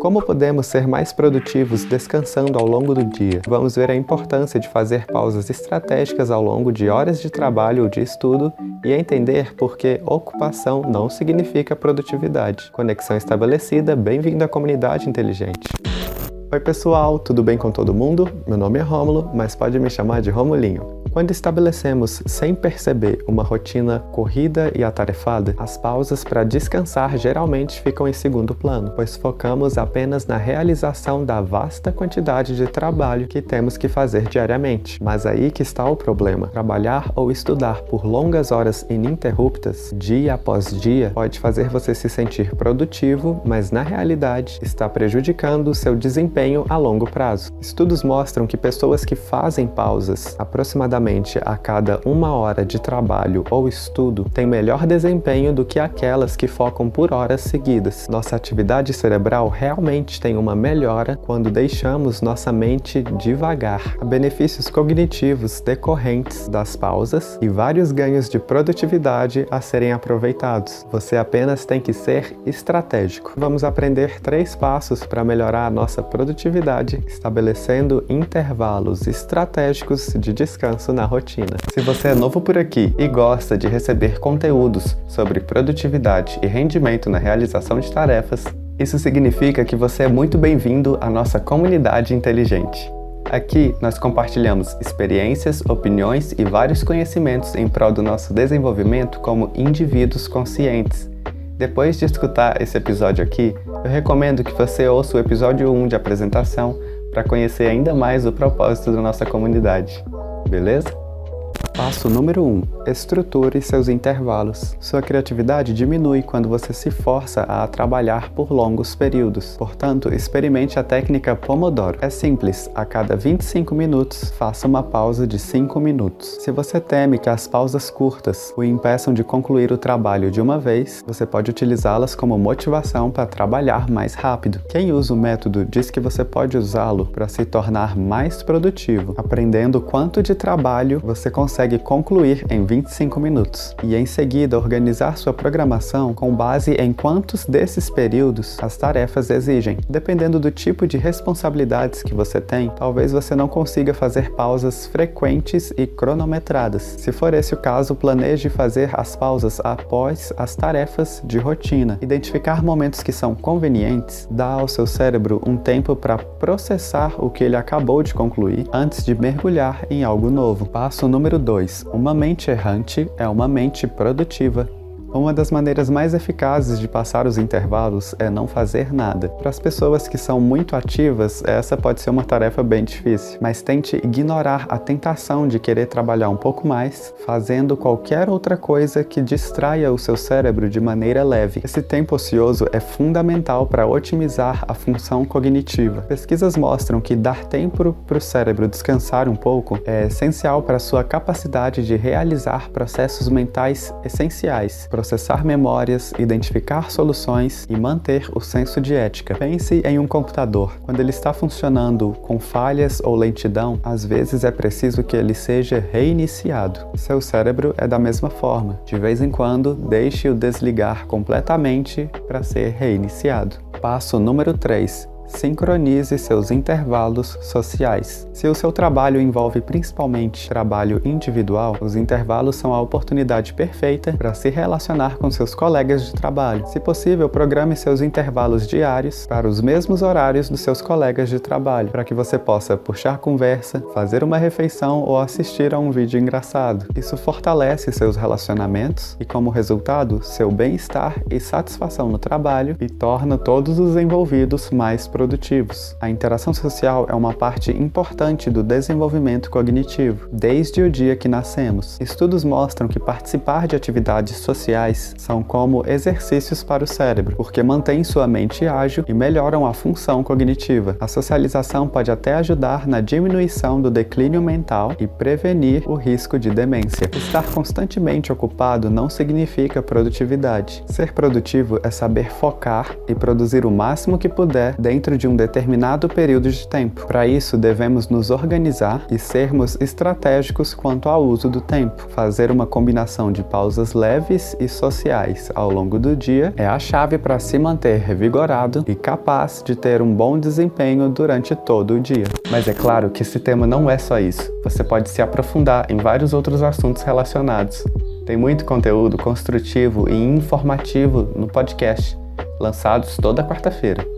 Como podemos ser mais produtivos descansando ao longo do dia? Vamos ver a importância de fazer pausas estratégicas ao longo de horas de trabalho ou de estudo e entender por que ocupação não significa produtividade. Conexão estabelecida, bem-vindo à comunidade inteligente. Oi pessoal, tudo bem com todo mundo? Meu nome é Rômulo, mas pode me chamar de Romulinho. Quando estabelecemos sem perceber uma rotina corrida e atarefada, as pausas para descansar geralmente ficam em segundo plano, pois focamos apenas na realização da vasta quantidade de trabalho que temos que fazer diariamente. Mas aí que está o problema. Trabalhar ou estudar por longas horas ininterruptas, dia após dia, pode fazer você se sentir produtivo, mas na realidade está prejudicando o seu desempenho a longo prazo. Estudos mostram que pessoas que fazem pausas aproximadamente aproximadamente a cada uma hora de trabalho ou estudo têm melhor desempenho do que aquelas que focam por horas seguidas. Nossa atividade cerebral realmente tem uma melhora quando deixamos nossa mente devagar. Há benefícios cognitivos decorrentes das pausas e vários ganhos de produtividade a serem aproveitados. Você apenas tem que ser estratégico. Vamos aprender três passos para melhorar a nossa produtividade, estabelecendo intervalos estratégicos de descanso na rotina. Se você é novo por aqui e gosta de receber conteúdos sobre produtividade e rendimento na realização de tarefas, isso significa que você é muito bem-vindo à nossa comunidade inteligente. Aqui nós compartilhamos experiências, opiniões e vários conhecimentos em prol do nosso desenvolvimento como indivíduos conscientes. Depois de escutar esse episódio aqui, eu recomendo que você ouça o episódio 1 de apresentação para conhecer ainda mais o propósito da nossa comunidade beleza? Passo número 1. Um, estruture seus intervalos. Sua criatividade diminui quando você se força a trabalhar por longos períodos. Portanto, experimente a técnica Pomodoro. É simples, a cada 25 minutos, faça uma pausa de 5 minutos. Se você teme que as pausas curtas o impeçam de concluir o trabalho de uma vez, você pode utilizá-las como motivação para trabalhar mais rápido. Quem usa o método diz que você pode usá-lo para se tornar mais produtivo, aprendendo quanto de trabalho você consegue consegue concluir em 25 minutos e em seguida organizar sua programação com base em quantos desses períodos as tarefas exigem. Dependendo do tipo de responsabilidades que você tem, talvez você não consiga fazer pausas frequentes e cronometradas. Se for esse o caso, planeje fazer as pausas após as tarefas de rotina. Identificar momentos que são convenientes dá ao seu cérebro um tempo para processar o que ele acabou de concluir antes de mergulhar em algo novo. Passo número 2 2. Uma mente errante é uma mente produtiva. Uma das maneiras mais eficazes de passar os intervalos é não fazer nada. Para as pessoas que são muito ativas, essa pode ser uma tarefa bem difícil, mas tente ignorar a tentação de querer trabalhar um pouco mais, fazendo qualquer outra coisa que distraia o seu cérebro de maneira leve. Esse tempo ocioso é fundamental para otimizar a função cognitiva. Pesquisas mostram que dar tempo para o cérebro descansar um pouco é essencial para sua capacidade de realizar processos mentais essenciais processar memórias, identificar soluções e manter o senso de ética. Pense em um computador. Quando ele está funcionando com falhas ou lentidão, às vezes é preciso que ele seja reiniciado. Seu cérebro é da mesma forma. De vez em quando, deixe-o desligar completamente para ser reiniciado. Passo número 3 Sincronize seus intervalos sociais. Se o seu trabalho envolve principalmente trabalho individual, os intervalos são a oportunidade perfeita para se relacionar com seus colegas de trabalho. Se possível, programe seus intervalos diários para os mesmos horários dos seus colegas de trabalho, para que você possa puxar conversa, fazer uma refeição ou assistir a um vídeo engraçado. Isso fortalece seus relacionamentos e, como resultado, seu bem-estar e satisfação no trabalho e torna todos os envolvidos mais produtivos. A interação social é uma parte importante do desenvolvimento cognitivo, desde o dia que nascemos. Estudos mostram que participar de atividades sociais são como exercícios para o cérebro, porque mantêm sua mente ágil e melhoram a função cognitiva. A socialização pode até ajudar na diminuição do declínio mental e prevenir o risco de demência. Estar constantemente ocupado não significa produtividade. Ser produtivo é saber focar e produzir o máximo que puder dentro dentro de um determinado período de tempo. Para isso, devemos nos organizar e sermos estratégicos quanto ao uso do tempo. Fazer uma combinação de pausas leves e sociais ao longo do dia é a chave para se manter revigorado e capaz de ter um bom desempenho durante todo o dia. Mas é claro que esse tema não é só isso. Você pode se aprofundar em vários outros assuntos relacionados. Tem muito conteúdo construtivo e informativo no podcast, lançados toda quarta-feira.